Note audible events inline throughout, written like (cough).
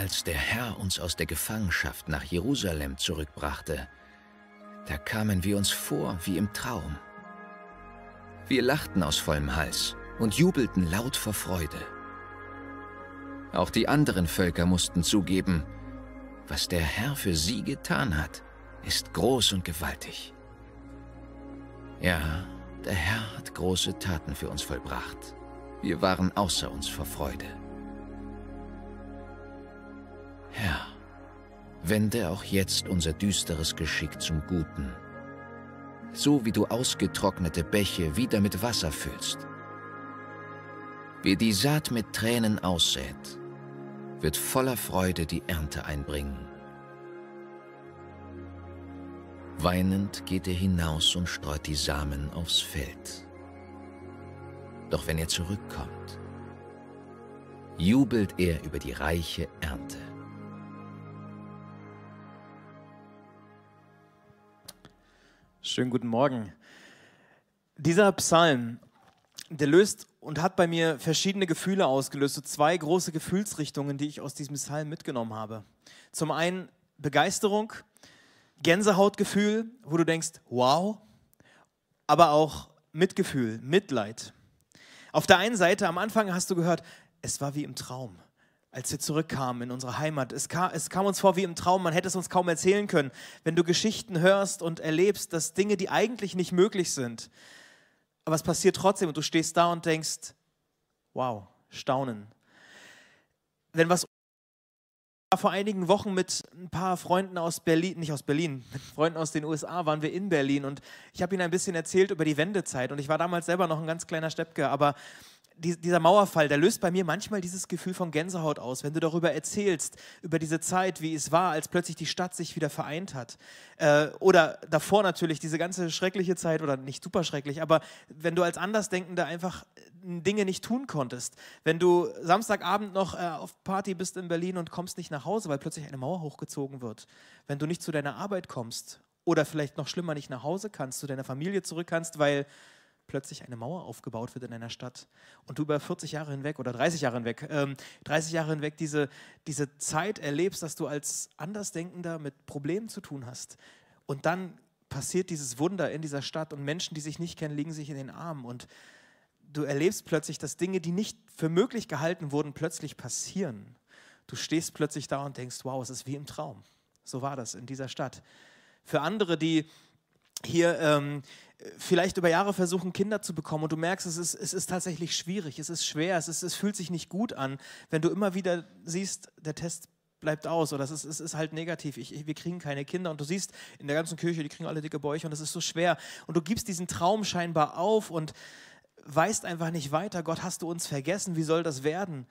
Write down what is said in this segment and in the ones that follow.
Als der Herr uns aus der Gefangenschaft nach Jerusalem zurückbrachte, da kamen wir uns vor wie im Traum. Wir lachten aus vollem Hals und jubelten laut vor Freude. Auch die anderen Völker mussten zugeben, was der Herr für sie getan hat, ist groß und gewaltig. Ja, der Herr hat große Taten für uns vollbracht. Wir waren außer uns vor Freude. Herr, wende auch jetzt unser düsteres Geschick zum Guten, so wie du ausgetrocknete Bäche wieder mit Wasser füllst. Wer die Saat mit Tränen aussät, wird voller Freude die Ernte einbringen. Weinend geht er hinaus und streut die Samen aufs Feld. Doch wenn er zurückkommt, jubelt er über die reiche Ernte. Schönen guten Morgen. Dieser Psalm, der löst und hat bei mir verschiedene Gefühle ausgelöst, so zwei große Gefühlsrichtungen, die ich aus diesem Psalm mitgenommen habe. Zum einen Begeisterung, Gänsehautgefühl, wo du denkst, wow, aber auch Mitgefühl, Mitleid. Auf der einen Seite, am Anfang hast du gehört, es war wie im Traum, als wir zurückkamen in unsere Heimat. Es kam, es kam uns vor wie im Traum, man hätte es uns kaum erzählen können. Wenn du Geschichten hörst und erlebst, dass Dinge, die eigentlich nicht möglich sind, aber es passiert trotzdem und du stehst da und denkst, wow, staunen. Wenn was vor einigen Wochen mit ein paar Freunden aus Berlin, nicht aus Berlin, (laughs) mit Freunden aus den USA waren wir in Berlin und ich habe ihnen ein bisschen erzählt über die Wendezeit und ich war damals selber noch ein ganz kleiner Steppke, aber dieser Mauerfall, der löst bei mir manchmal dieses Gefühl von Gänsehaut aus, wenn du darüber erzählst, über diese Zeit, wie es war, als plötzlich die Stadt sich wieder vereint hat. Äh, oder davor natürlich diese ganze schreckliche Zeit, oder nicht super schrecklich, aber wenn du als Andersdenkender einfach Dinge nicht tun konntest, wenn du Samstagabend noch äh, auf Party bist in Berlin und kommst nicht nach Hause, weil plötzlich eine Mauer hochgezogen wird, wenn du nicht zu deiner Arbeit kommst oder vielleicht noch schlimmer nicht nach Hause kannst, zu deiner Familie zurück kannst, weil plötzlich eine Mauer aufgebaut wird in einer Stadt und du über 40 Jahre hinweg oder 30 Jahre hinweg, ähm, 30 Jahre hinweg diese, diese Zeit erlebst, dass du als Andersdenkender mit Problemen zu tun hast. Und dann passiert dieses Wunder in dieser Stadt und Menschen, die sich nicht kennen, liegen sich in den Armen und du erlebst plötzlich, dass Dinge, die nicht für möglich gehalten wurden, plötzlich passieren. Du stehst plötzlich da und denkst, wow, es ist wie im Traum. So war das in dieser Stadt. Für andere, die hier ähm, vielleicht über Jahre versuchen, Kinder zu bekommen und du merkst, es ist, es ist tatsächlich schwierig, es ist schwer, es, ist, es fühlt sich nicht gut an, wenn du immer wieder siehst, der Test bleibt aus oder es ist, es ist halt negativ, ich, ich, wir kriegen keine Kinder und du siehst in der ganzen Kirche, die kriegen alle dicke Bäuche und es ist so schwer und du gibst diesen Traum scheinbar auf und weißt einfach nicht weiter, Gott, hast du uns vergessen, wie soll das werden?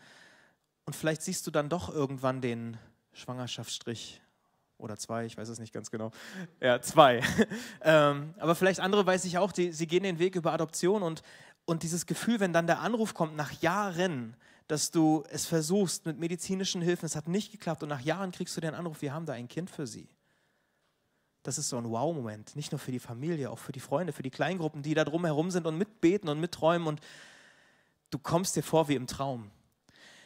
Und vielleicht siehst du dann doch irgendwann den Schwangerschaftsstrich oder zwei, ich weiß es nicht ganz genau. Ja, zwei. (laughs) ähm, aber vielleicht andere weiß ich auch, die, sie gehen den Weg über Adoption und, und dieses Gefühl, wenn dann der Anruf kommt nach Jahren, dass du es versuchst mit medizinischen Hilfen, es hat nicht geklappt und nach Jahren kriegst du den Anruf, wir haben da ein Kind für sie. Das ist so ein Wow-Moment, nicht nur für die Familie, auch für die Freunde, für die Kleingruppen, die da drumherum sind und mitbeten und mitträumen und du kommst dir vor wie im Traum.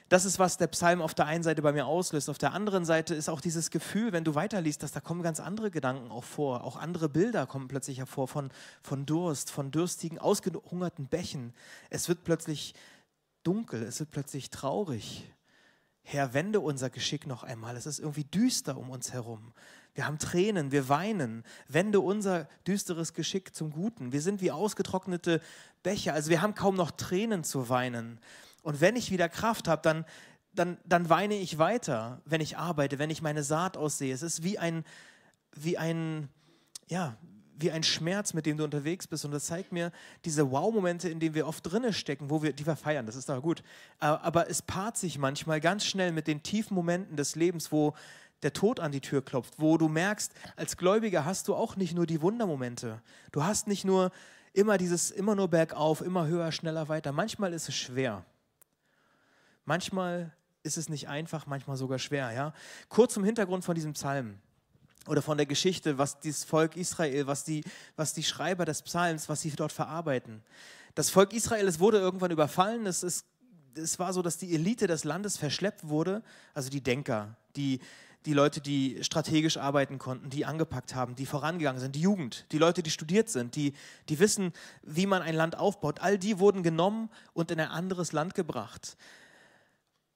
Das ist, was der Psalm auf der einen Seite bei mir auslöst. Auf der anderen Seite ist auch dieses Gefühl, wenn du weiterliest, dass da kommen ganz andere Gedanken auch vor. Auch andere Bilder kommen plötzlich hervor von, von Durst, von dürstigen, ausgehungerten Bächen. Es wird plötzlich dunkel, es wird plötzlich traurig. Herr, wende unser Geschick noch einmal. Es ist irgendwie düster um uns herum. Wir haben Tränen, wir weinen. Wende unser düsteres Geschick zum Guten. Wir sind wie ausgetrocknete Becher. Also wir haben kaum noch Tränen zu weinen. Und wenn ich wieder Kraft habe, dann, dann, dann weine ich weiter, wenn ich arbeite, wenn ich meine Saat aussehe. Es ist wie ein, wie ein, ja, wie ein Schmerz, mit dem du unterwegs bist. Und das zeigt mir diese Wow-Momente, in denen wir oft drinne stecken, wo wir, die wir feiern, das ist doch gut. Aber es paart sich manchmal ganz schnell mit den tiefen Momenten des Lebens, wo der Tod an die Tür klopft, wo du merkst, als Gläubiger hast du auch nicht nur die Wundermomente. Du hast nicht nur immer dieses, immer nur bergauf, immer höher, schneller, weiter. Manchmal ist es schwer. Manchmal ist es nicht einfach, manchmal sogar schwer. Ja? Kurz zum Hintergrund von diesem Psalm oder von der Geschichte, was das Volk Israel, was die, was die Schreiber des Psalms, was sie dort verarbeiten. Das Volk Israel, es wurde irgendwann überfallen, es ist es war so, dass die Elite des Landes verschleppt wurde, also die Denker, die, die Leute, die strategisch arbeiten konnten, die angepackt haben, die vorangegangen sind, die Jugend, die Leute, die studiert sind, die, die wissen, wie man ein Land aufbaut. All die wurden genommen und in ein anderes Land gebracht,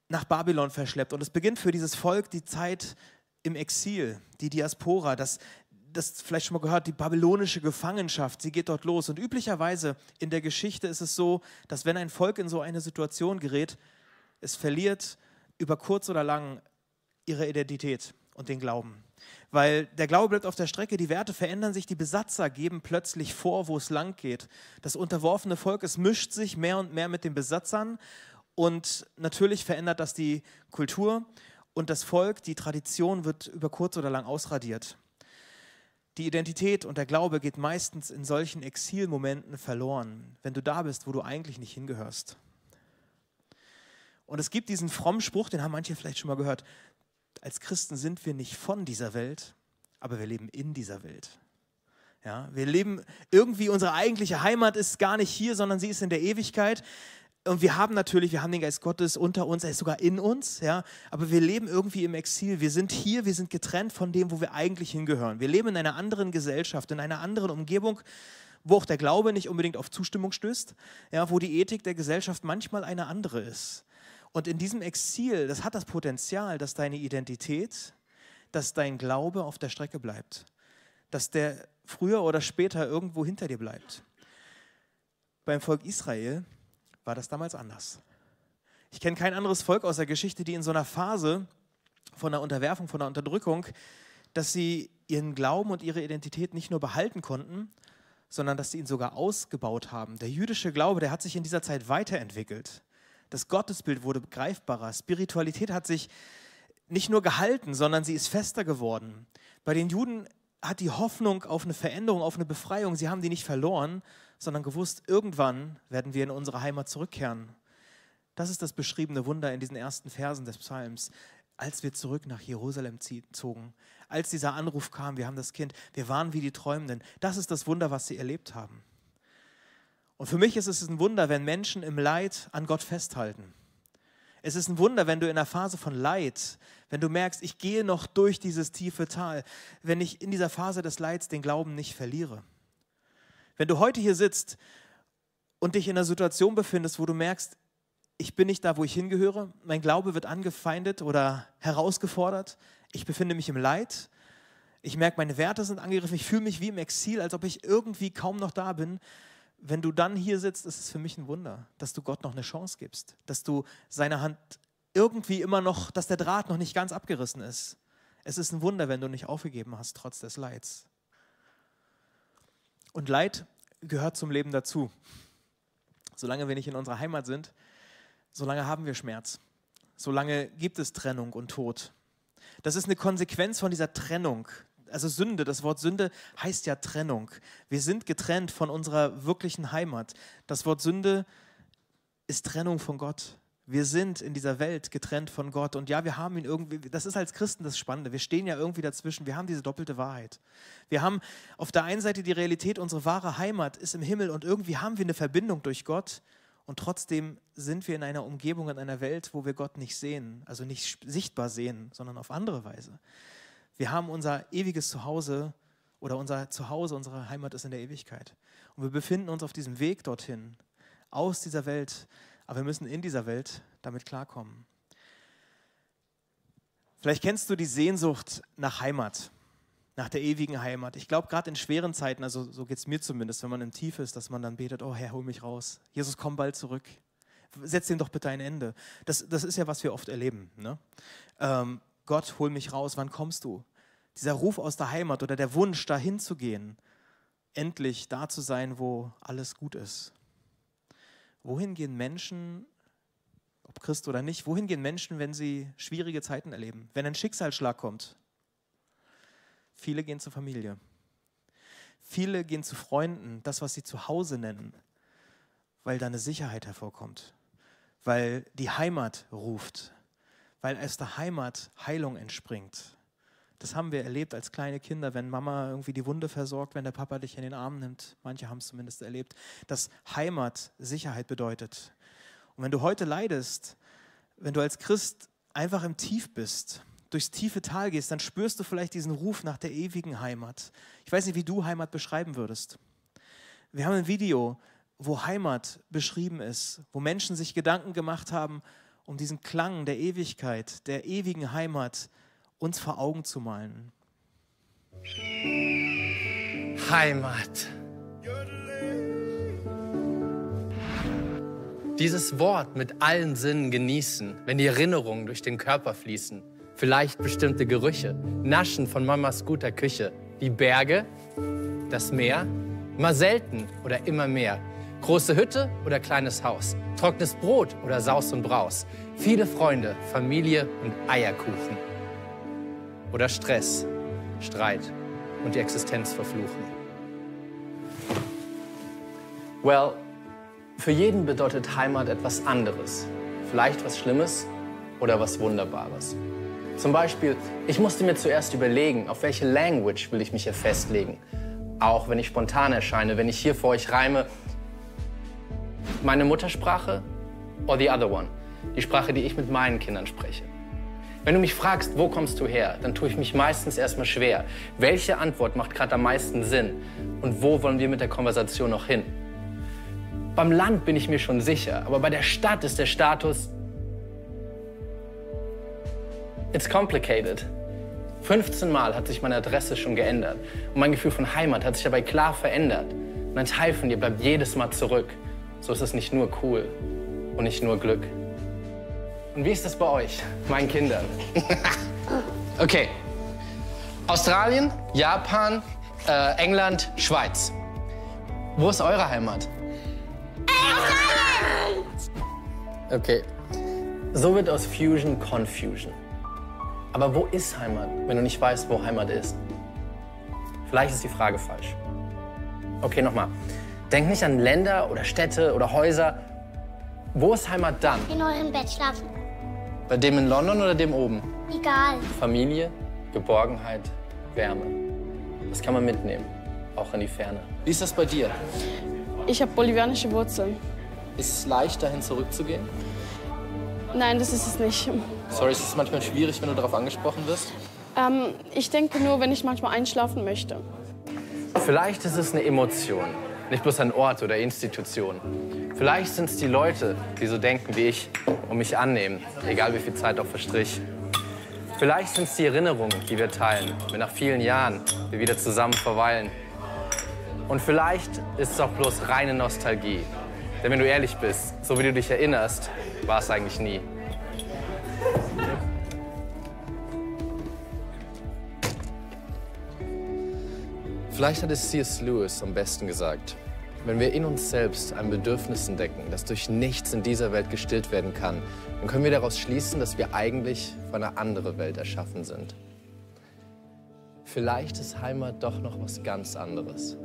nach Babylon verschleppt. Und es beginnt für dieses Volk die Zeit im Exil, die Diaspora, das, das vielleicht schon mal gehört, die babylonische Gefangenschaft, sie geht dort los. Und üblicherweise in der Geschichte ist es so, dass wenn ein Volk in so eine Situation gerät, es verliert über kurz oder lang ihre Identität und den Glauben. Weil der Glaube bleibt auf der Strecke, die Werte verändern sich, die Besatzer geben plötzlich vor, wo es lang geht. Das unterworfene Volk, es mischt sich mehr und mehr mit den Besatzern und natürlich verändert das die Kultur und das Volk, die Tradition wird über kurz oder lang ausradiert. Die Identität und der Glaube geht meistens in solchen Exilmomenten verloren, wenn du da bist, wo du eigentlich nicht hingehörst. Und es gibt diesen frommen Spruch, den haben manche vielleicht schon mal gehört als Christen sind wir nicht von dieser Welt, aber wir leben in dieser Welt. Ja, wir leben irgendwie, unsere eigentliche Heimat ist gar nicht hier, sondern sie ist in der Ewigkeit. Und wir haben natürlich, wir haben den Geist Gottes unter uns, er ist sogar in uns, ja, aber wir leben irgendwie im Exil. Wir sind hier, wir sind getrennt von dem, wo wir eigentlich hingehören. Wir leben in einer anderen Gesellschaft, in einer anderen Umgebung, wo auch der Glaube nicht unbedingt auf Zustimmung stößt, ja, wo die Ethik der Gesellschaft manchmal eine andere ist. Und in diesem Exil, das hat das Potenzial, dass deine Identität, dass dein Glaube auf der Strecke bleibt. Dass der früher oder später irgendwo hinter dir bleibt. Beim Volk Israel war das damals anders. Ich kenne kein anderes Volk aus der Geschichte, die in so einer Phase von der Unterwerfung, von der Unterdrückung, dass sie ihren Glauben und ihre Identität nicht nur behalten konnten, sondern dass sie ihn sogar ausgebaut haben. Der jüdische Glaube, der hat sich in dieser Zeit weiterentwickelt. Das Gottesbild wurde greifbarer. Spiritualität hat sich nicht nur gehalten, sondern sie ist fester geworden. Bei den Juden hat die Hoffnung auf eine Veränderung, auf eine Befreiung, sie haben die nicht verloren, sondern gewusst, irgendwann werden wir in unsere Heimat zurückkehren. Das ist das beschriebene Wunder in diesen ersten Versen des Psalms. Als wir zurück nach Jerusalem zogen, als dieser Anruf kam, wir haben das Kind, wir waren wie die Träumenden. Das ist das Wunder, was sie erlebt haben. Und für mich ist es ein Wunder, wenn Menschen im Leid an Gott festhalten. Es ist ein Wunder, wenn du in einer Phase von Leid, wenn du merkst, ich gehe noch durch dieses tiefe Tal, wenn ich in dieser Phase des Leids den Glauben nicht verliere. Wenn du heute hier sitzt und dich in einer Situation befindest, wo du merkst, ich bin nicht da, wo ich hingehöre, mein Glaube wird angefeindet oder herausgefordert, ich befinde mich im Leid, ich merke, meine Werte sind angegriffen, ich fühle mich wie im Exil, als ob ich irgendwie kaum noch da bin, wenn du dann hier sitzt, ist es für mich ein Wunder, dass du Gott noch eine Chance gibst, dass du seine Hand irgendwie immer noch, dass der Draht noch nicht ganz abgerissen ist. Es ist ein Wunder, wenn du nicht aufgegeben hast, trotz des Leids. Und Leid gehört zum Leben dazu. Solange wir nicht in unserer Heimat sind, solange haben wir Schmerz. Solange gibt es Trennung und Tod. Das ist eine Konsequenz von dieser Trennung, also Sünde, das Wort Sünde heißt ja Trennung. Wir sind getrennt von unserer wirklichen Heimat. Das Wort Sünde ist Trennung von Gott. Wir sind in dieser Welt getrennt von Gott. Und ja, wir haben ihn irgendwie, das ist als Christen das Spannende. Wir stehen ja irgendwie dazwischen. Wir haben diese doppelte Wahrheit. Wir haben auf der einen Seite die Realität, unsere wahre Heimat ist im Himmel und irgendwie haben wir eine Verbindung durch Gott. Und trotzdem sind wir in einer Umgebung, in einer Welt, wo wir Gott nicht sehen, also nicht sichtbar sehen, sondern auf andere Weise. Wir haben unser ewiges Zuhause oder unser Zuhause, unsere Heimat ist in der Ewigkeit. Und wir befinden uns auf diesem Weg dorthin, aus dieser Welt, aber wir müssen in dieser Welt damit klarkommen. Vielleicht kennst du die Sehnsucht nach Heimat, nach der ewigen Heimat. Ich glaube, gerade in schweren Zeiten, also so geht es mir zumindest, wenn man im Tief ist, dass man dann betet, oh Herr, hol mich raus. Jesus, komm bald zurück. Setz dem doch bitte ein Ende. Das, das ist ja, was wir oft erleben. Ne? Ähm, Gott, hol mich raus, wann kommst du? Dieser Ruf aus der Heimat oder der Wunsch, dahin zu gehen, endlich da zu sein, wo alles gut ist. Wohin gehen Menschen, ob Christ oder nicht, wohin gehen Menschen, wenn sie schwierige Zeiten erleben, wenn ein Schicksalsschlag kommt? Viele gehen zur Familie. Viele gehen zu Freunden, das, was sie zu Hause nennen, weil da eine Sicherheit hervorkommt, weil die Heimat ruft, weil aus der Heimat Heilung entspringt. Das haben wir erlebt als kleine Kinder, wenn Mama irgendwie die Wunde versorgt, wenn der Papa dich in den Arm nimmt. Manche haben es zumindest erlebt, dass Heimat Sicherheit bedeutet. Und wenn du heute leidest, wenn du als Christ einfach im Tief bist, durchs tiefe Tal gehst, dann spürst du vielleicht diesen Ruf nach der ewigen Heimat. Ich weiß nicht, wie du Heimat beschreiben würdest. Wir haben ein Video, wo Heimat beschrieben ist, wo Menschen sich Gedanken gemacht haben, um diesen Klang der Ewigkeit, der ewigen Heimat uns vor Augen zu malen. Heimat. Dieses Wort mit allen Sinnen genießen, wenn die Erinnerungen durch den Körper fließen. Vielleicht bestimmte Gerüche, Naschen von Mamas guter Küche. Die Berge, das Meer, mal selten oder immer mehr. Große Hütte oder kleines Haus, trockenes Brot oder Saus und Braus. Viele Freunde, Familie und Eierkuchen. Oder Stress, Streit und die Existenz verfluchen. Well, für jeden bedeutet Heimat etwas anderes. Vielleicht was Schlimmes oder was Wunderbares. Zum Beispiel, ich musste mir zuerst überlegen, auf welche Language will ich mich hier festlegen. Auch wenn ich spontan erscheine, wenn ich hier vor euch reime, meine Muttersprache or the other one, die Sprache, die ich mit meinen Kindern spreche. Wenn du mich fragst, wo kommst du her, dann tue ich mich meistens erstmal schwer. Welche Antwort macht gerade am meisten Sinn? Und wo wollen wir mit der Konversation noch hin? Beim Land bin ich mir schon sicher, aber bei der Stadt ist der Status. It's complicated. 15 Mal hat sich meine Adresse schon geändert und mein Gefühl von Heimat hat sich dabei klar verändert. Und ein Teil von dir bleibt jedes Mal zurück. So ist es nicht nur cool und nicht nur Glück. Und wie ist das bei euch, meinen Kindern? (laughs) okay. Australien, Japan, äh, England, Schweiz. Wo ist eure Heimat? Okay. So wird aus Fusion Confusion. Aber wo ist Heimat, wenn du nicht weißt, wo Heimat ist? Vielleicht ist die Frage falsch. Okay, nochmal. Denk nicht an Länder oder Städte oder Häuser. Wo ist Heimat dann? In eurem Bett schlafen. Bei dem in London oder dem oben? Egal. Familie, Geborgenheit, Wärme. Das kann man mitnehmen, auch in die Ferne. Wie ist das bei dir? Ich habe bolivianische Wurzeln. Ist es leicht, dahin zurückzugehen? Nein, das ist es nicht. Sorry, ist es manchmal schwierig, wenn du darauf angesprochen wirst? Ähm, ich denke nur, wenn ich manchmal einschlafen möchte. Vielleicht ist es eine Emotion, nicht bloß ein Ort oder Institution. Vielleicht sind es die Leute, die so denken wie ich und mich annehmen, egal wie viel Zeit auch verstrich. Vielleicht sind es die Erinnerungen, die wir teilen, wenn nach vielen Jahren wir wieder zusammen verweilen. Und vielleicht ist es auch bloß reine Nostalgie, denn wenn du ehrlich bist, so wie du dich erinnerst, war es eigentlich nie. Vielleicht hat es C.S. Lewis am besten gesagt. Wenn wir in uns selbst ein Bedürfnis entdecken, das durch nichts in dieser Welt gestillt werden kann, dann können wir daraus schließen, dass wir eigentlich für eine andere Welt erschaffen sind. Vielleicht ist Heimat doch noch was ganz anderes.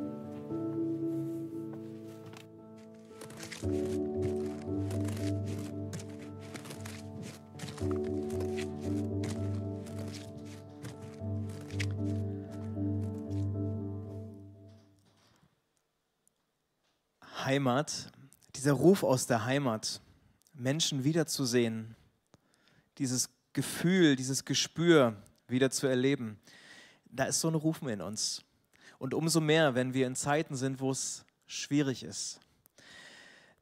Heimat, dieser Ruf aus der Heimat, Menschen wiederzusehen, dieses Gefühl, dieses Gespür wieder zu erleben, da ist so ein Rufen in uns. Und umso mehr, wenn wir in Zeiten sind, wo es schwierig ist.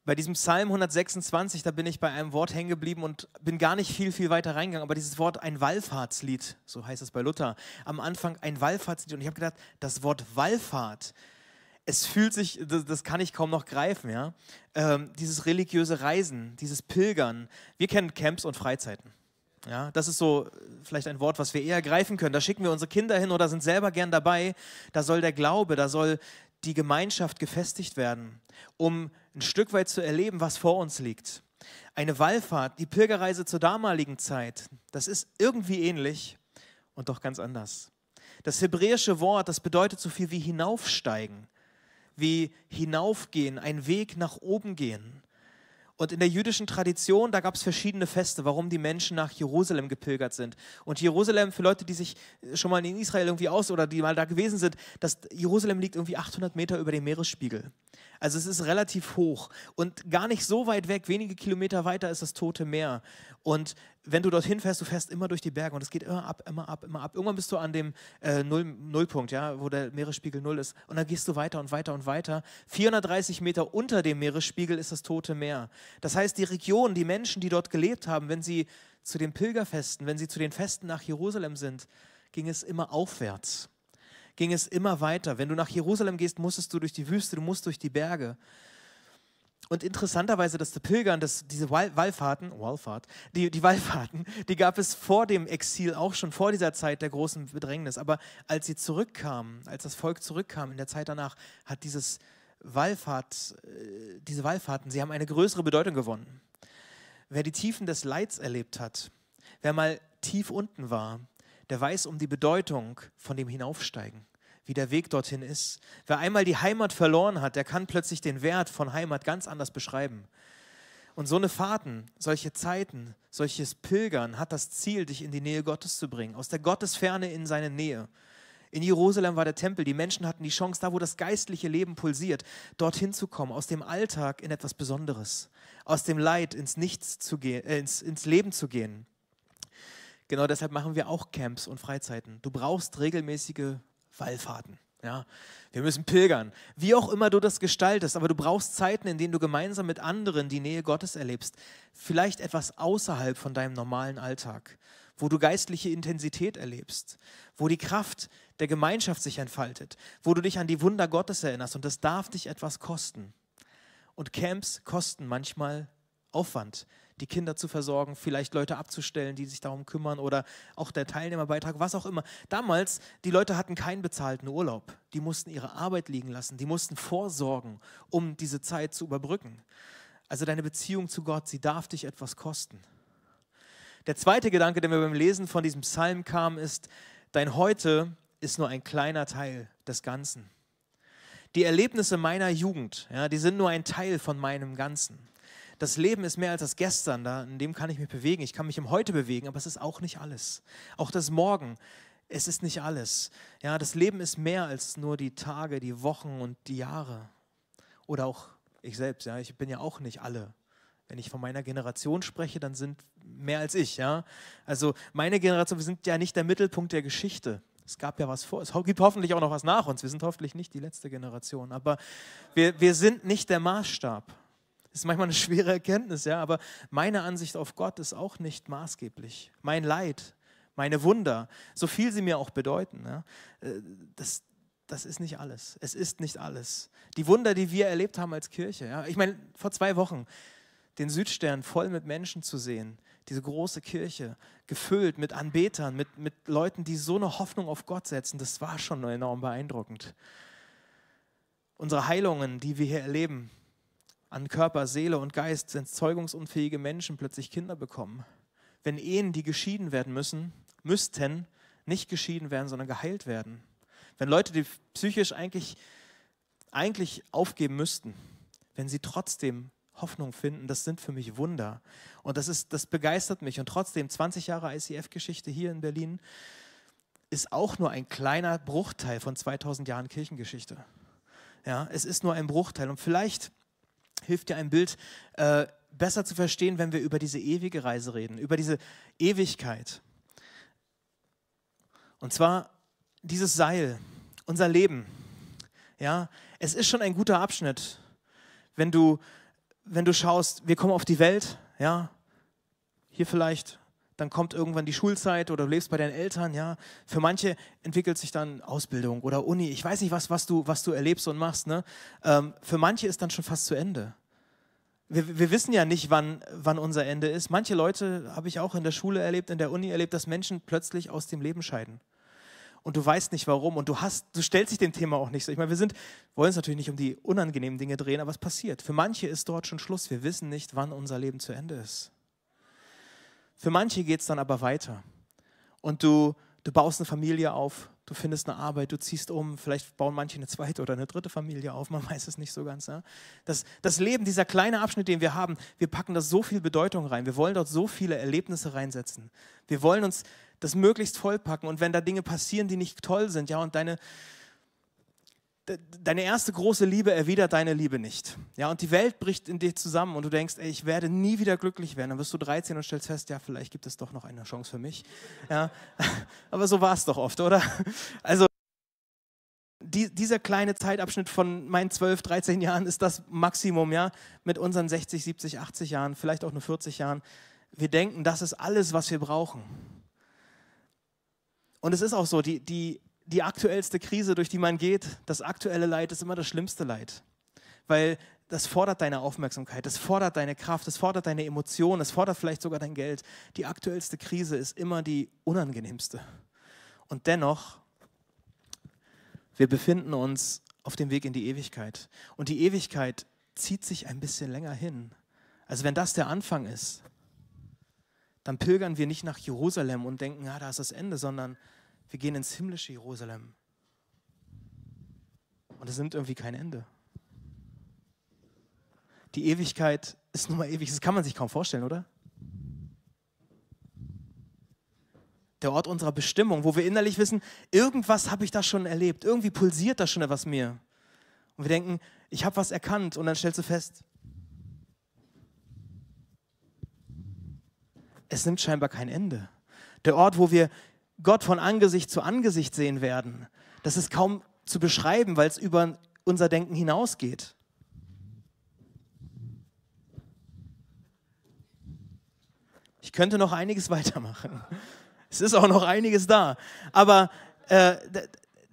Bei diesem Psalm 126, da bin ich bei einem Wort hängen geblieben und bin gar nicht viel, viel weiter reingegangen. Aber dieses Wort ein Wallfahrtslied, so heißt es bei Luther, am Anfang ein Wallfahrtslied. Und ich habe gedacht, das Wort Wallfahrt, es fühlt sich, das, das kann ich kaum noch greifen, ja. Ähm, dieses religiöse Reisen, dieses Pilgern. Wir kennen Camps und Freizeiten. Ja, das ist so vielleicht ein Wort, was wir eher greifen können. Da schicken wir unsere Kinder hin oder sind selber gern dabei. Da soll der Glaube, da soll die Gemeinschaft gefestigt werden, um ein Stück weit zu erleben, was vor uns liegt. Eine Wallfahrt, die Pilgerreise zur damaligen Zeit, das ist irgendwie ähnlich und doch ganz anders. Das hebräische Wort, das bedeutet so viel wie hinaufsteigen, wie hinaufgehen, ein Weg nach oben gehen. Und in der jüdischen Tradition, da gab es verschiedene Feste, warum die Menschen nach Jerusalem gepilgert sind. Und Jerusalem, für Leute, die sich schon mal in Israel irgendwie aus oder die mal da gewesen sind, das Jerusalem liegt irgendwie 800 Meter über dem Meeresspiegel. Also es ist relativ hoch und gar nicht so weit weg, wenige Kilometer weiter ist das Tote Meer. Und wenn du dorthin fährst, du fährst immer durch die Berge und es geht immer ab, immer ab, immer ab. Irgendwann bist du an dem äh, Null, Nullpunkt, ja, wo der Meeresspiegel null ist. Und dann gehst du weiter und weiter und weiter. 430 Meter unter dem Meeresspiegel ist das Tote Meer. Das heißt, die Region, die Menschen, die dort gelebt haben, wenn sie zu den Pilgerfesten, wenn sie zu den Festen nach Jerusalem sind, ging es immer aufwärts ging es immer weiter. Wenn du nach Jerusalem gehst, musstest du durch die Wüste, du musst durch die Berge. Und interessanterweise, dass die Pilgern, dass diese Wallfahrten, Wallfahrt, die, die Wallfahrten, die gab es vor dem Exil auch schon, vor dieser Zeit der großen Bedrängnis. Aber als sie zurückkamen, als das Volk zurückkam in der Zeit danach, hat dieses Wallfahrt, äh, diese Wallfahrten, sie haben eine größere Bedeutung gewonnen. Wer die Tiefen des Leids erlebt hat, wer mal tief unten war, der weiß um die Bedeutung von dem Hinaufsteigen wie der Weg dorthin ist. Wer einmal die Heimat verloren hat, der kann plötzlich den Wert von Heimat ganz anders beschreiben. Und so eine Fahrten, solche Zeiten, solches Pilgern hat das Ziel, dich in die Nähe Gottes zu bringen, aus der Gottesferne in seine Nähe. In Jerusalem war der Tempel, die Menschen hatten die Chance, da wo das geistliche Leben pulsiert, dorthin zu kommen, aus dem Alltag in etwas Besonderes, aus dem Leid ins Nichts zu gehen, äh, ins, ins Leben zu gehen. Genau deshalb machen wir auch Camps und Freizeiten. Du brauchst regelmäßige Wallfahrten. Ja, wir müssen pilgern. Wie auch immer du das gestaltest, aber du brauchst Zeiten, in denen du gemeinsam mit anderen die Nähe Gottes erlebst. Vielleicht etwas außerhalb von deinem normalen Alltag, wo du geistliche Intensität erlebst, wo die Kraft der Gemeinschaft sich entfaltet, wo du dich an die Wunder Gottes erinnerst und das darf dich etwas kosten. Und Camps kosten manchmal Aufwand die Kinder zu versorgen, vielleicht Leute abzustellen, die sich darum kümmern oder auch der Teilnehmerbeitrag, was auch immer. Damals, die Leute hatten keinen bezahlten Urlaub. Die mussten ihre Arbeit liegen lassen, die mussten vorsorgen, um diese Zeit zu überbrücken. Also deine Beziehung zu Gott, sie darf dich etwas kosten. Der zweite Gedanke, der mir beim Lesen von diesem Psalm kam, ist, dein Heute ist nur ein kleiner Teil des Ganzen. Die Erlebnisse meiner Jugend, ja, die sind nur ein Teil von meinem Ganzen das Leben ist mehr als das Gestern, da, in dem kann ich mich bewegen, ich kann mich im Heute bewegen, aber es ist auch nicht alles. Auch das Morgen, es ist nicht alles. Ja, das Leben ist mehr als nur die Tage, die Wochen und die Jahre. Oder auch ich selbst, ja, ich bin ja auch nicht alle. Wenn ich von meiner Generation spreche, dann sind mehr als ich, ja. Also meine Generation, wir sind ja nicht der Mittelpunkt der Geschichte. Es gab ja was vor, es gibt hoffentlich auch noch was nach uns. Wir sind hoffentlich nicht die letzte Generation, aber wir, wir sind nicht der Maßstab. Das ist manchmal eine schwere Erkenntnis, ja, aber meine Ansicht auf Gott ist auch nicht maßgeblich. Mein Leid, meine Wunder, so viel sie mir auch bedeuten, ja, äh, das, das ist nicht alles. Es ist nicht alles. Die Wunder, die wir erlebt haben als Kirche, ja, ich meine, vor zwei Wochen den Südstern voll mit Menschen zu sehen, diese große Kirche, gefüllt mit Anbetern, mit, mit Leuten, die so eine Hoffnung auf Gott setzen, das war schon enorm beeindruckend. Unsere Heilungen, die wir hier erleben, an Körper, Seele und Geist sind zeugungsunfähige Menschen plötzlich Kinder bekommen. Wenn Ehen, die geschieden werden müssen, müssten, nicht geschieden werden, sondern geheilt werden. Wenn Leute, die psychisch eigentlich, eigentlich aufgeben müssten, wenn sie trotzdem Hoffnung finden, das sind für mich Wunder. Und das, ist, das begeistert mich. Und trotzdem, 20 Jahre ICF-Geschichte hier in Berlin ist auch nur ein kleiner Bruchteil von 2000 Jahren Kirchengeschichte. Ja, es ist nur ein Bruchteil. Und vielleicht hilft dir ein Bild äh, besser zu verstehen, wenn wir über diese ewige Reise reden, über diese Ewigkeit. Und zwar dieses Seil, unser Leben. Ja, es ist schon ein guter Abschnitt, wenn du, wenn du schaust, wir kommen auf die Welt, ja, hier vielleicht dann kommt irgendwann die Schulzeit oder du lebst bei deinen Eltern, ja. Für manche entwickelt sich dann Ausbildung oder Uni. Ich weiß nicht, was, was, du, was du erlebst und machst. Ne? Ähm, für manche ist dann schon fast zu Ende. Wir, wir wissen ja nicht, wann, wann unser Ende ist. Manche Leute habe ich auch in der Schule erlebt, in der Uni erlebt, dass Menschen plötzlich aus dem Leben scheiden. Und du weißt nicht warum und du hast, du stellst dich dem Thema auch nicht so. Ich meine, wir sind, wollen es natürlich nicht um die unangenehmen Dinge drehen, aber es passiert. Für manche ist dort schon Schluss. Wir wissen nicht, wann unser Leben zu Ende ist. Für manche geht es dann aber weiter. Und du, du baust eine Familie auf, du findest eine Arbeit, du ziehst um, vielleicht bauen manche eine zweite oder eine dritte Familie auf, man (laughs) weiß es nicht so ganz. Ja? Das, das Leben, dieser kleine Abschnitt, den wir haben, wir packen da so viel Bedeutung rein, wir wollen dort so viele Erlebnisse reinsetzen. Wir wollen uns das möglichst vollpacken und wenn da Dinge passieren, die nicht toll sind, ja, und deine, deine erste große Liebe erwidert deine Liebe nicht. Ja, und die Welt bricht in dir zusammen und du denkst, ey, ich werde nie wieder glücklich werden. Dann wirst du 13 und stellst fest, ja, vielleicht gibt es doch noch eine Chance für mich. Ja, (laughs) aber so war es doch oft, oder? Also die, dieser kleine Zeitabschnitt von meinen 12, 13 Jahren ist das Maximum, ja, mit unseren 60, 70, 80 Jahren, vielleicht auch nur 40 Jahren. Wir denken, das ist alles, was wir brauchen. Und es ist auch so, die, die die aktuellste Krise, durch die man geht, das aktuelle Leid ist immer das schlimmste Leid. Weil das fordert deine Aufmerksamkeit, das fordert deine Kraft, das fordert deine Emotionen, es fordert vielleicht sogar dein Geld. Die aktuellste Krise ist immer die unangenehmste. Und dennoch, wir befinden uns auf dem Weg in die Ewigkeit. Und die Ewigkeit zieht sich ein bisschen länger hin. Also wenn das der Anfang ist, dann pilgern wir nicht nach Jerusalem und denken, ja, da ist das Ende, sondern wir gehen ins himmlische Jerusalem. Und es nimmt irgendwie kein Ende. Die Ewigkeit ist nun mal ewig. Das kann man sich kaum vorstellen, oder? Der Ort unserer Bestimmung, wo wir innerlich wissen, irgendwas habe ich da schon erlebt, irgendwie pulsiert da schon etwas mir. Und wir denken, ich habe was erkannt und dann stellst du fest, es nimmt scheinbar kein Ende. Der Ort, wo wir Gott von Angesicht zu Angesicht sehen werden, das ist kaum zu beschreiben, weil es über unser Denken hinausgeht. Ich könnte noch einiges (laughs) weitermachen. Es ist auch noch einiges da. Aber äh,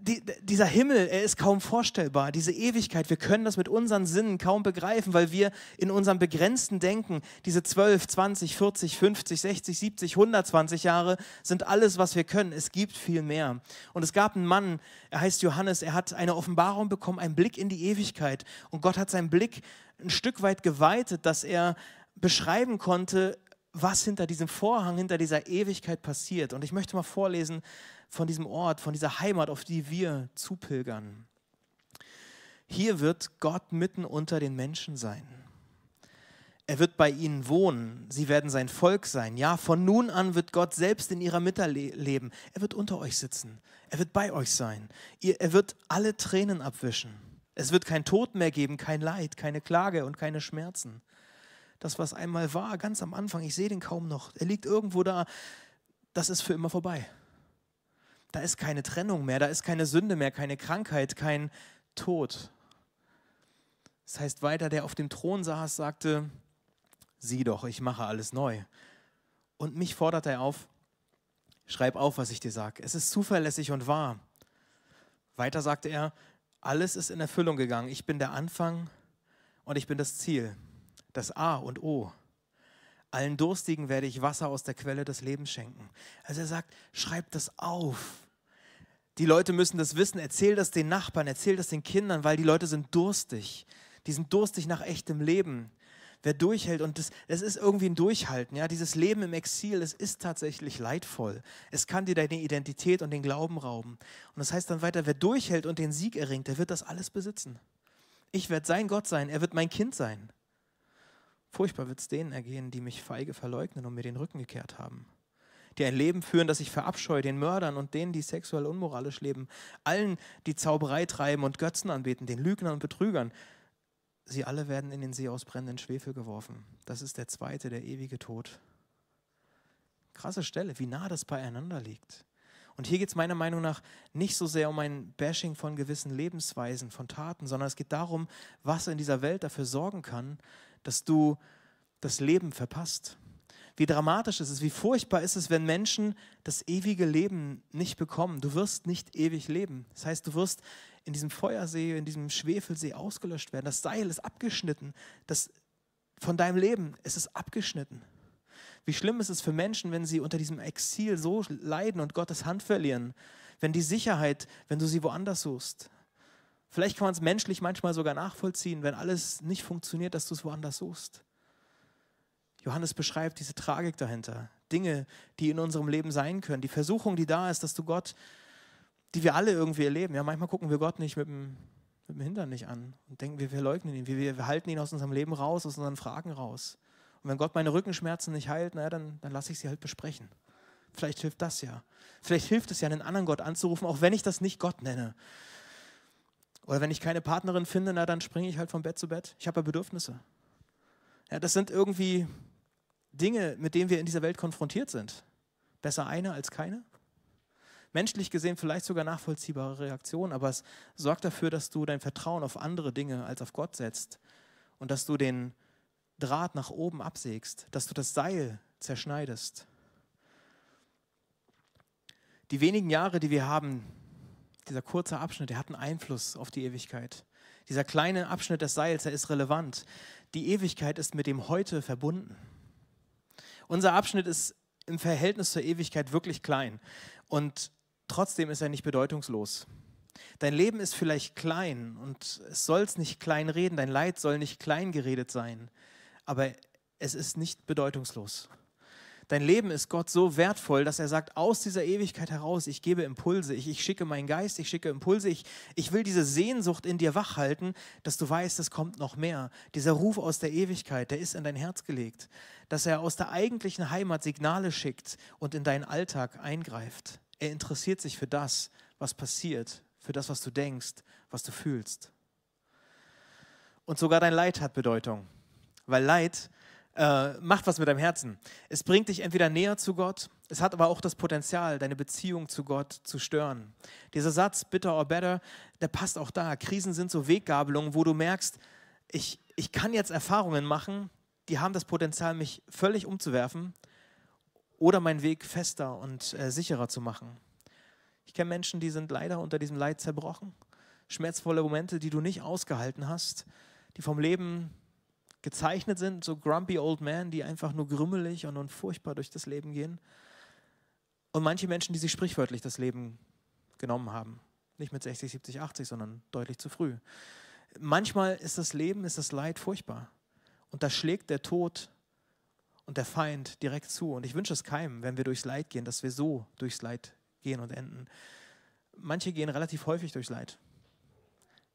die, dieser Himmel, er ist kaum vorstellbar, diese Ewigkeit, wir können das mit unseren Sinnen kaum begreifen, weil wir in unserem begrenzten Denken, diese 12, 20, 40, 50, 60, 70, 120 Jahre sind alles, was wir können. Es gibt viel mehr. Und es gab einen Mann, er heißt Johannes, er hat eine Offenbarung bekommen, einen Blick in die Ewigkeit. Und Gott hat seinen Blick ein Stück weit geweitet, dass er beschreiben konnte, was hinter diesem Vorhang, hinter dieser Ewigkeit passiert. Und ich möchte mal vorlesen, von diesem Ort, von dieser Heimat, auf die wir zupilgern. Hier wird Gott mitten unter den Menschen sein. Er wird bei ihnen wohnen. Sie werden sein Volk sein. Ja, von nun an wird Gott selbst in ihrer Mitte leben. Er wird unter euch sitzen. Er wird bei euch sein. Er wird alle Tränen abwischen. Es wird kein Tod mehr geben, kein Leid, keine Klage und keine Schmerzen. Das, was einmal war, ganz am Anfang, ich sehe den kaum noch. Er liegt irgendwo da. Das ist für immer vorbei da ist keine Trennung mehr, da ist keine Sünde mehr, keine Krankheit, kein Tod. Das heißt weiter, der auf dem Thron saß, sagte, sieh doch, ich mache alles neu. Und mich fordert er auf, schreib auf, was ich dir sage. Es ist zuverlässig und wahr. Weiter sagte er, alles ist in Erfüllung gegangen. Ich bin der Anfang und ich bin das Ziel, das A und O. Allen Durstigen werde ich Wasser aus der Quelle des Lebens schenken. Also er sagt, schreib das auf. Die Leute müssen das wissen, erzähl das den Nachbarn, erzähl das den Kindern, weil die Leute sind durstig. Die sind durstig nach echtem Leben. Wer durchhält, und das, das ist irgendwie ein Durchhalten, ja, dieses Leben im Exil, es ist tatsächlich leidvoll. Es kann dir deine Identität und den Glauben rauben. Und das heißt dann weiter, wer durchhält und den Sieg erringt, der wird das alles besitzen. Ich werde sein Gott sein, er wird mein Kind sein. Furchtbar wird es denen ergehen, die mich feige verleugnen und mir den Rücken gekehrt haben. Die ein Leben führen, das ich verabscheue, den Mördern und denen, die sexuell unmoralisch leben, allen, die Zauberei treiben und Götzen anbeten, den Lügnern und Betrügern. Sie alle werden in den See aus brennenden Schwefel geworfen. Das ist der zweite, der ewige Tod. Krasse Stelle, wie nah das beieinander liegt. Und hier geht es meiner Meinung nach nicht so sehr um ein Bashing von gewissen Lebensweisen, von Taten, sondern es geht darum, was in dieser Welt dafür sorgen kann, dass du das Leben verpasst. Wie dramatisch ist es, wie furchtbar ist es, wenn Menschen das ewige Leben nicht bekommen. Du wirst nicht ewig leben. Das heißt, du wirst in diesem Feuersee, in diesem Schwefelsee ausgelöscht werden. Das Seil ist abgeschnitten. Das von deinem Leben, es ist abgeschnitten. Wie schlimm ist es für Menschen, wenn sie unter diesem Exil so leiden und Gottes Hand verlieren, wenn die Sicherheit, wenn du sie woanders suchst, Vielleicht kann man es menschlich manchmal sogar nachvollziehen, wenn alles nicht funktioniert, dass du es woanders suchst. Johannes beschreibt diese Tragik dahinter. Dinge, die in unserem Leben sein können. Die Versuchung, die da ist, dass du Gott, die wir alle irgendwie erleben. Ja, manchmal gucken wir Gott nicht mit dem, mit dem Hintern nicht an und denken, wir verleugnen ihn. Wir, wir halten ihn aus unserem Leben raus, aus unseren Fragen raus. Und wenn Gott meine Rückenschmerzen nicht heilt, naja, dann, dann lasse ich sie halt besprechen. Vielleicht hilft das ja. Vielleicht hilft es ja, einen anderen Gott anzurufen, auch wenn ich das nicht Gott nenne. Oder wenn ich keine Partnerin finde, na, dann springe ich halt von Bett zu Bett. Ich habe ja Bedürfnisse. Ja, das sind irgendwie Dinge, mit denen wir in dieser Welt konfrontiert sind. Besser eine als keine. Menschlich gesehen vielleicht sogar nachvollziehbare Reaktion, aber es sorgt dafür, dass du dein Vertrauen auf andere Dinge als auf Gott setzt und dass du den Draht nach oben absägst, dass du das Seil zerschneidest. Die wenigen Jahre, die wir haben, dieser kurze Abschnitt, der hat einen Einfluss auf die Ewigkeit. Dieser kleine Abschnitt des Seils, der ist relevant. Die Ewigkeit ist mit dem Heute verbunden. Unser Abschnitt ist im Verhältnis zur Ewigkeit wirklich klein und trotzdem ist er nicht bedeutungslos. Dein Leben ist vielleicht klein und es soll es nicht klein reden, dein Leid soll nicht klein geredet sein, aber es ist nicht bedeutungslos. Dein Leben ist Gott so wertvoll, dass er sagt, aus dieser Ewigkeit heraus, ich gebe Impulse, ich, ich schicke meinen Geist, ich schicke Impulse, ich, ich will diese Sehnsucht in dir wachhalten, dass du weißt, es kommt noch mehr. Dieser Ruf aus der Ewigkeit, der ist in dein Herz gelegt, dass er aus der eigentlichen Heimat Signale schickt und in deinen Alltag eingreift. Er interessiert sich für das, was passiert, für das, was du denkst, was du fühlst. Und sogar dein Leid hat Bedeutung, weil Leid äh, macht was mit deinem Herzen. Es bringt dich entweder näher zu Gott, es hat aber auch das Potenzial, deine Beziehung zu Gott zu stören. Dieser Satz, bitter or better, der passt auch da. Krisen sind so Weggabelungen, wo du merkst, ich, ich kann jetzt Erfahrungen machen, die haben das Potenzial, mich völlig umzuwerfen oder meinen Weg fester und äh, sicherer zu machen. Ich kenne Menschen, die sind leider unter diesem Leid zerbrochen. Schmerzvolle Momente, die du nicht ausgehalten hast, die vom Leben gezeichnet sind, so grumpy old men, die einfach nur grümmelig und, und furchtbar durch das Leben gehen. Und manche Menschen, die sich sprichwörtlich das Leben genommen haben. Nicht mit 60, 70, 80, sondern deutlich zu früh. Manchmal ist das Leben, ist das Leid furchtbar. Und da schlägt der Tod und der Feind direkt zu. Und ich wünsche es keinem, wenn wir durchs Leid gehen, dass wir so durchs Leid gehen und enden. Manche gehen relativ häufig durchs Leid,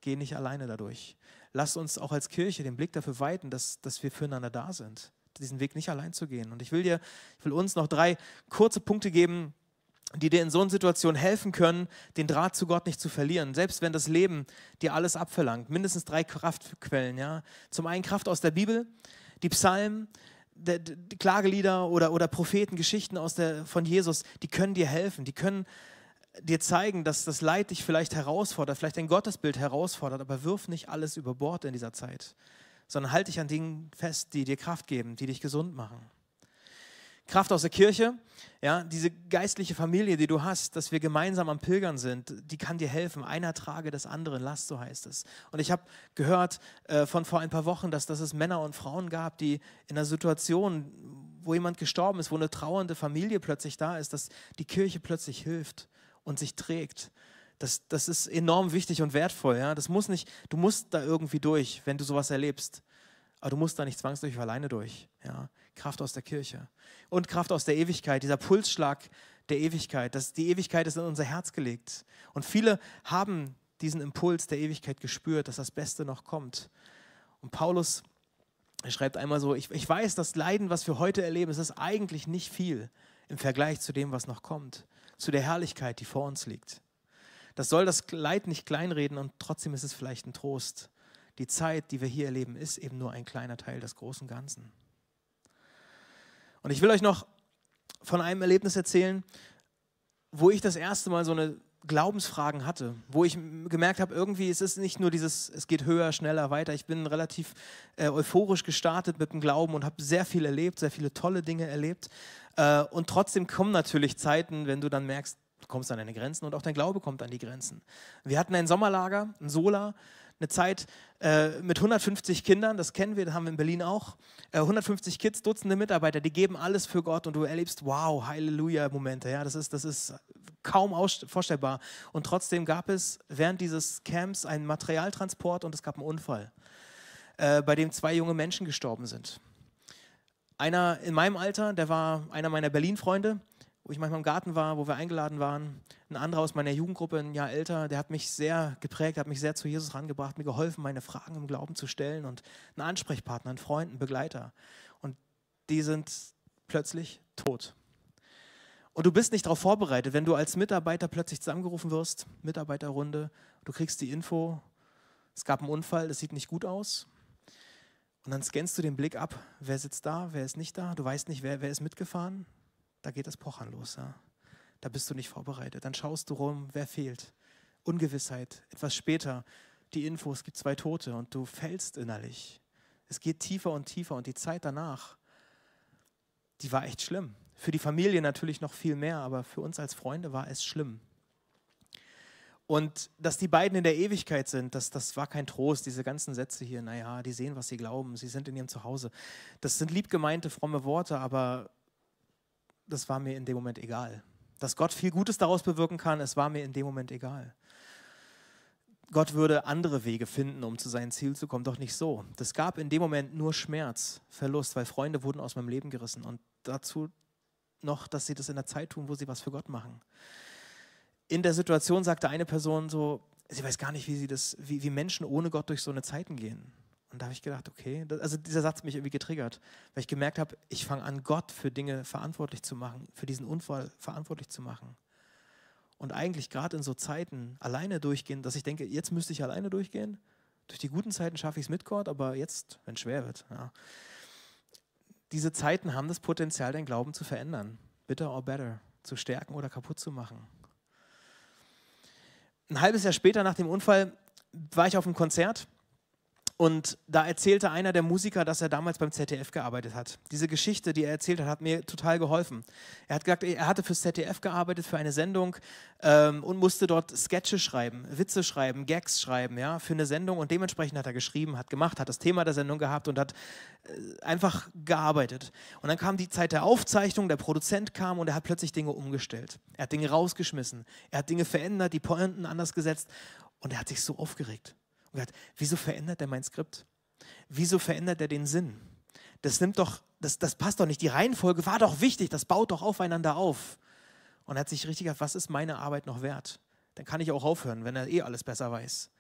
gehen nicht alleine dadurch. Lasst uns auch als Kirche den Blick dafür weiten, dass, dass wir füreinander da sind, diesen Weg nicht allein zu gehen. Und ich will dir, ich will uns noch drei kurze Punkte geben, die dir in so einer Situation helfen können, den Draht zu Gott nicht zu verlieren, selbst wenn das Leben dir alles abverlangt. Mindestens drei Kraftquellen. Ja? Zum einen Kraft aus der Bibel, die Psalmen, die, Klagelieder oder, oder Prophetengeschichten aus der, von Jesus, die können dir helfen, die können dir zeigen, dass das Leid dich vielleicht herausfordert, vielleicht dein Gottesbild herausfordert, aber wirf nicht alles über Bord in dieser Zeit, sondern halte dich an Dingen fest, die dir Kraft geben, die dich gesund machen. Kraft aus der Kirche, ja, diese geistliche Familie, die du hast, dass wir gemeinsam am Pilgern sind, die kann dir helfen. Einer trage des anderen Last, so heißt es. Und ich habe gehört äh, von vor ein paar Wochen, dass, dass es Männer und Frauen gab, die in einer Situation, wo jemand gestorben ist, wo eine trauernde Familie plötzlich da ist, dass die Kirche plötzlich hilft und sich trägt. Das, das ist enorm wichtig und wertvoll. Ja? Das muss nicht, du musst da irgendwie durch, wenn du sowas erlebst. Aber du musst da nicht zwangsläufig alleine durch. Ja? Kraft aus der Kirche. Und Kraft aus der Ewigkeit, dieser Pulsschlag der Ewigkeit. Das, die Ewigkeit ist in unser Herz gelegt. Und viele haben diesen Impuls der Ewigkeit gespürt, dass das Beste noch kommt. Und Paulus schreibt einmal so, ich, ich weiß, das Leiden, was wir heute erleben, ist eigentlich nicht viel im Vergleich zu dem, was noch kommt zu der Herrlichkeit, die vor uns liegt. Das soll das Leid nicht kleinreden und trotzdem ist es vielleicht ein Trost. Die Zeit, die wir hier erleben, ist eben nur ein kleiner Teil des großen Ganzen. Und ich will euch noch von einem Erlebnis erzählen, wo ich das erste Mal so eine Glaubensfragen hatte, wo ich gemerkt habe, irgendwie ist es nicht nur dieses, es geht höher, schneller, weiter. Ich bin relativ äh, euphorisch gestartet mit dem Glauben und habe sehr viel erlebt, sehr viele tolle Dinge erlebt. Äh, und trotzdem kommen natürlich Zeiten, wenn du dann merkst, du kommst an deine Grenzen und auch dein Glaube kommt an die Grenzen. Wir hatten ein Sommerlager, ein Sola, eine Zeit äh, mit 150 Kindern, das kennen wir, das haben wir in Berlin auch. Äh, 150 Kids, Dutzende Mitarbeiter, die geben alles für Gott und du erlebst, wow, Halleluja-Momente. Ja, das ist, das ist kaum vorstellbar. Und trotzdem gab es während dieses Camps einen Materialtransport und es gab einen Unfall, äh, bei dem zwei junge Menschen gestorben sind. Einer in meinem Alter, der war einer meiner Berlin-Freunde, wo ich manchmal im Garten war, wo wir eingeladen waren. Ein anderer aus meiner Jugendgruppe, ein Jahr älter, der hat mich sehr geprägt, hat mich sehr zu Jesus rangebracht, mir geholfen, meine Fragen im Glauben zu stellen und ein Ansprechpartner, ein Freund, ein Begleiter. Und die sind plötzlich tot. Und du bist nicht darauf vorbereitet, wenn du als Mitarbeiter plötzlich zusammengerufen wirst, Mitarbeiterrunde, du kriegst die Info, Es gab einen Unfall, das sieht nicht gut aus. Und dann scannst du den Blick ab, wer sitzt da, wer ist nicht da, du weißt nicht, wer, wer ist mitgefahren. Da geht das Pochern los. Ja? Da bist du nicht vorbereitet. Dann schaust du rum, wer fehlt. Ungewissheit. Etwas später die Info, es gibt zwei Tote und du fällst innerlich. Es geht tiefer und tiefer und die Zeit danach, die war echt schlimm. Für die Familie natürlich noch viel mehr, aber für uns als Freunde war es schlimm. Und dass die beiden in der Ewigkeit sind, das, das war kein Trost. Diese ganzen Sätze hier, naja, die sehen, was sie glauben, sie sind in ihrem Zuhause. Das sind liebgemeinte, fromme Worte, aber das war mir in dem Moment egal. Dass Gott viel Gutes daraus bewirken kann, es war mir in dem Moment egal. Gott würde andere Wege finden, um zu seinem Ziel zu kommen, doch nicht so. Das gab in dem Moment nur Schmerz, Verlust, weil Freunde wurden aus meinem Leben gerissen. Und dazu noch, dass sie das in der Zeit tun, wo sie was für Gott machen in der Situation sagte eine Person so, sie weiß gar nicht, wie, sie das, wie, wie Menschen ohne Gott durch so eine Zeiten gehen. Und da habe ich gedacht, okay, das, also dieser Satz hat mich irgendwie getriggert, weil ich gemerkt habe, ich fange an, Gott für Dinge verantwortlich zu machen, für diesen Unfall verantwortlich zu machen. Und eigentlich gerade in so Zeiten alleine durchgehen, dass ich denke, jetzt müsste ich alleine durchgehen. Durch die guten Zeiten schaffe ich es mit Gott, aber jetzt, wenn es schwer wird. Ja. Diese Zeiten haben das Potenzial, dein Glauben zu verändern. Bitter or better, zu stärken oder kaputt zu machen ein halbes Jahr später nach dem Unfall war ich auf einem Konzert und da erzählte einer der Musiker, dass er damals beim ZDF gearbeitet hat. Diese Geschichte, die er erzählt hat, hat mir total geholfen. Er hat gesagt, er hatte fürs ZDF gearbeitet, für eine Sendung ähm, und musste dort Sketche schreiben, Witze schreiben, Gags schreiben, ja, für eine Sendung. Und dementsprechend hat er geschrieben, hat gemacht, hat das Thema der Sendung gehabt und hat äh, einfach gearbeitet. Und dann kam die Zeit der Aufzeichnung, der Produzent kam und er hat plötzlich Dinge umgestellt. Er hat Dinge rausgeschmissen, er hat Dinge verändert, die Pointen anders gesetzt und er hat sich so aufgeregt. Und gesagt, wieso verändert er mein Skript? Wieso verändert er den Sinn? Das nimmt doch, das, das passt doch nicht. Die Reihenfolge war doch wichtig, das baut doch aufeinander auf. Und hat sich richtig gedacht, was ist meine Arbeit noch wert? Dann kann ich auch aufhören, wenn er eh alles besser weiß.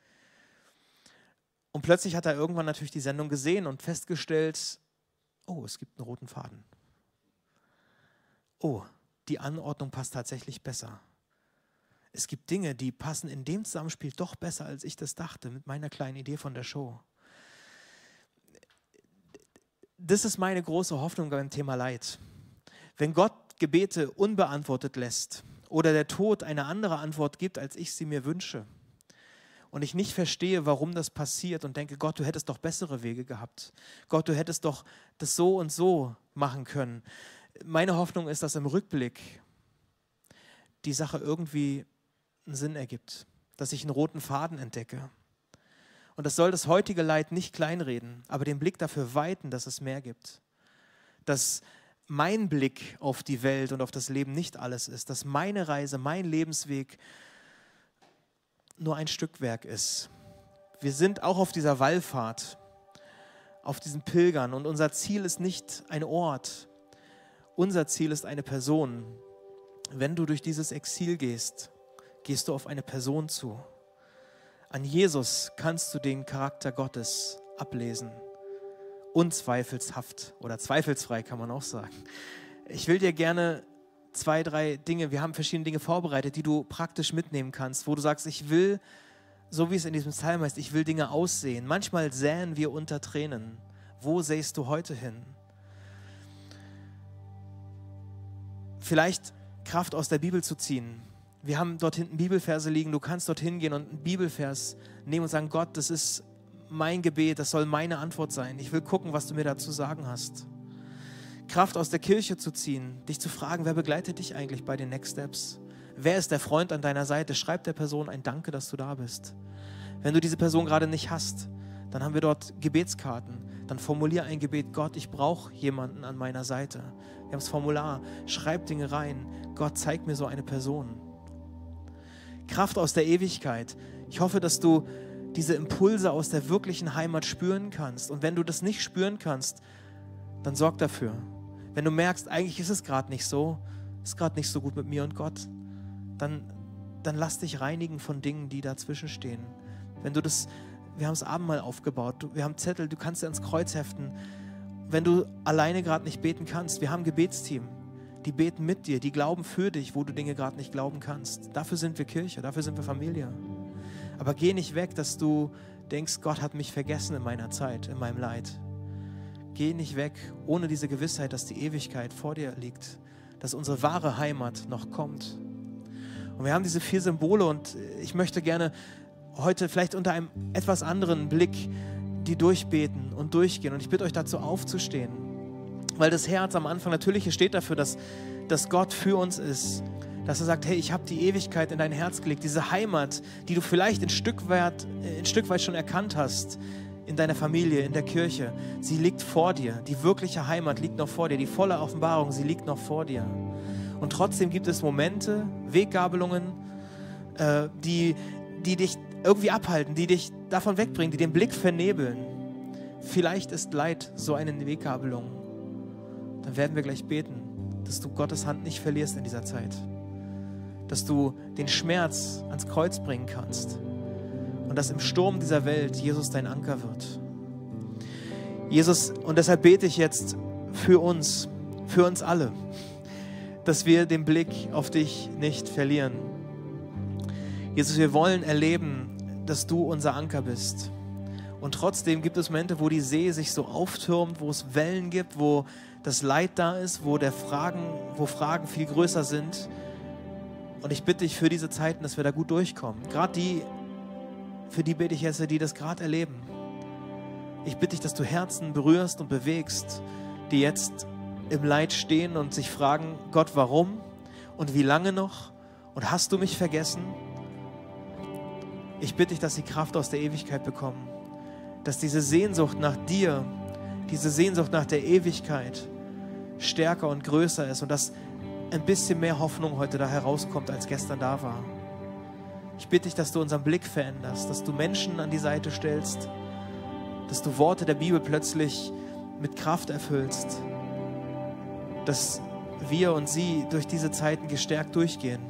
Und plötzlich hat er irgendwann natürlich die Sendung gesehen und festgestellt, oh, es gibt einen roten Faden. Oh, die Anordnung passt tatsächlich besser es gibt Dinge, die passen in dem Zusammenspiel doch besser, als ich das dachte, mit meiner kleinen Idee von der Show. Das ist meine große Hoffnung beim Thema Leid. Wenn Gott Gebete unbeantwortet lässt oder der Tod eine andere Antwort gibt, als ich sie mir wünsche, und ich nicht verstehe, warum das passiert und denke, Gott, du hättest doch bessere Wege gehabt. Gott, du hättest doch das so und so machen können. Meine Hoffnung ist, dass im Rückblick die Sache irgendwie einen Sinn ergibt, dass ich einen roten Faden entdecke. Und das soll das heutige Leid nicht kleinreden, aber den Blick dafür weiten, dass es mehr gibt. Dass mein Blick auf die Welt und auf das Leben nicht alles ist, dass meine Reise, mein Lebensweg nur ein Stückwerk ist. Wir sind auch auf dieser Wallfahrt, auf diesen Pilgern und unser Ziel ist nicht ein Ort, unser Ziel ist eine Person. Wenn du durch dieses Exil gehst, gehst du auf eine Person zu. An Jesus kannst du den Charakter Gottes ablesen. Unzweifelshaft oder zweifelsfrei kann man auch sagen. Ich will dir gerne zwei, drei Dinge, wir haben verschiedene Dinge vorbereitet, die du praktisch mitnehmen kannst, wo du sagst, ich will, so wie es in diesem Psalm heißt, ich will Dinge aussehen. Manchmal säen wir unter Tränen. Wo sähst du heute hin? Vielleicht Kraft aus der Bibel zu ziehen, wir haben dort hinten Bibelverse liegen. Du kannst dort hingehen und einen Bibelvers nehmen und sagen: Gott, das ist mein Gebet, das soll meine Antwort sein. Ich will gucken, was du mir dazu sagen hast. Kraft aus der Kirche zu ziehen, dich zu fragen, wer begleitet dich eigentlich bei den Next Steps? Wer ist der Freund an deiner Seite? Schreib der Person ein Danke, dass du da bist. Wenn du diese Person gerade nicht hast, dann haben wir dort Gebetskarten. Dann formulier ein Gebet. Gott, ich brauche jemanden an meiner Seite. Wir haben das Formular. Schreib Dinge rein. Gott, zeig mir so eine Person. Kraft aus der Ewigkeit. Ich hoffe, dass du diese Impulse aus der wirklichen Heimat spüren kannst. Und wenn du das nicht spüren kannst, dann sorg dafür. Wenn du merkst, eigentlich ist es gerade nicht so, ist gerade nicht so gut mit mir und Gott, dann, dann lass dich reinigen von Dingen, die dazwischen stehen. Wenn du das, wir haben das Abendmahl aufgebaut, wir haben Zettel, du kannst dir ans Kreuz heften. Wenn du alleine gerade nicht beten kannst, wir haben ein Gebetsteam die beten mit dir, die glauben für dich, wo du Dinge gerade nicht glauben kannst. Dafür sind wir Kirche, dafür sind wir Familie. Aber geh nicht weg, dass du denkst, Gott hat mich vergessen in meiner Zeit, in meinem Leid. Geh nicht weg ohne diese Gewissheit, dass die Ewigkeit vor dir liegt, dass unsere wahre Heimat noch kommt. Und wir haben diese vier Symbole und ich möchte gerne heute vielleicht unter einem etwas anderen Blick die durchbeten und durchgehen. Und ich bitte euch dazu aufzustehen, weil das Herz am Anfang natürlich steht dafür, dass, dass Gott für uns ist. Dass er sagt, hey, ich habe die Ewigkeit in dein Herz gelegt, diese Heimat, die du vielleicht ein Stück, weit, ein Stück weit schon erkannt hast, in deiner Familie, in der Kirche, sie liegt vor dir. Die wirkliche Heimat liegt noch vor dir. Die volle Offenbarung, sie liegt noch vor dir. Und trotzdem gibt es Momente, Weggabelungen, äh, die, die dich irgendwie abhalten, die dich davon wegbringen, die den Blick vernebeln. Vielleicht ist Leid so eine Weggabelung. Dann werden wir gleich beten, dass du Gottes Hand nicht verlierst in dieser Zeit. Dass du den Schmerz ans Kreuz bringen kannst. Und dass im Sturm dieser Welt Jesus dein Anker wird. Jesus, und deshalb bete ich jetzt für uns, für uns alle, dass wir den Blick auf dich nicht verlieren. Jesus, wir wollen erleben, dass du unser Anker bist. Und trotzdem gibt es Momente, wo die See sich so auftürmt, wo es Wellen gibt, wo das Leid da ist, wo, der Fragen, wo Fragen viel größer sind. Und ich bitte dich für diese Zeiten, dass wir da gut durchkommen. Gerade die, für die bete ich jetzt, die das gerade erleben. Ich bitte dich, dass du Herzen berührst und bewegst, die jetzt im Leid stehen und sich fragen, Gott, warum und wie lange noch? Und hast du mich vergessen? Ich bitte dich, dass sie Kraft aus der Ewigkeit bekommen. Dass diese Sehnsucht nach dir, diese Sehnsucht nach der Ewigkeit stärker und größer ist und dass ein bisschen mehr Hoffnung heute da herauskommt, als gestern da war. Ich bitte dich, dass du unseren Blick veränderst, dass du Menschen an die Seite stellst, dass du Worte der Bibel plötzlich mit Kraft erfüllst, dass wir und sie durch diese Zeiten gestärkt durchgehen.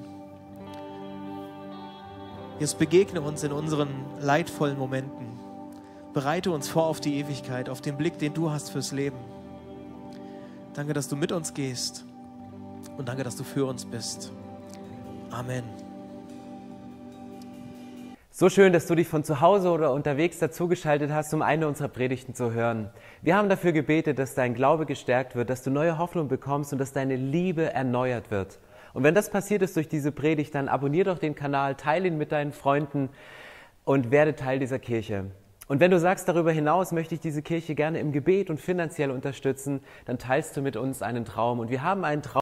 Jesus, begegne uns in unseren leidvollen Momenten. Bereite uns vor auf die Ewigkeit, auf den Blick, den du hast fürs Leben. Danke, dass du mit uns gehst und danke, dass du für uns bist. Amen. So schön, dass du dich von zu Hause oder unterwegs dazugeschaltet hast, um eine unserer Predigten zu hören. Wir haben dafür gebetet, dass dein Glaube gestärkt wird, dass du neue Hoffnung bekommst und dass deine Liebe erneuert wird. Und wenn das passiert ist durch diese Predigt, dann abonnier doch den Kanal, teile ihn mit deinen Freunden und werde Teil dieser Kirche. Und wenn du sagst, darüber hinaus möchte ich diese Kirche gerne im Gebet und finanziell unterstützen, dann teilst du mit uns einen Traum. Und wir haben einen Traum.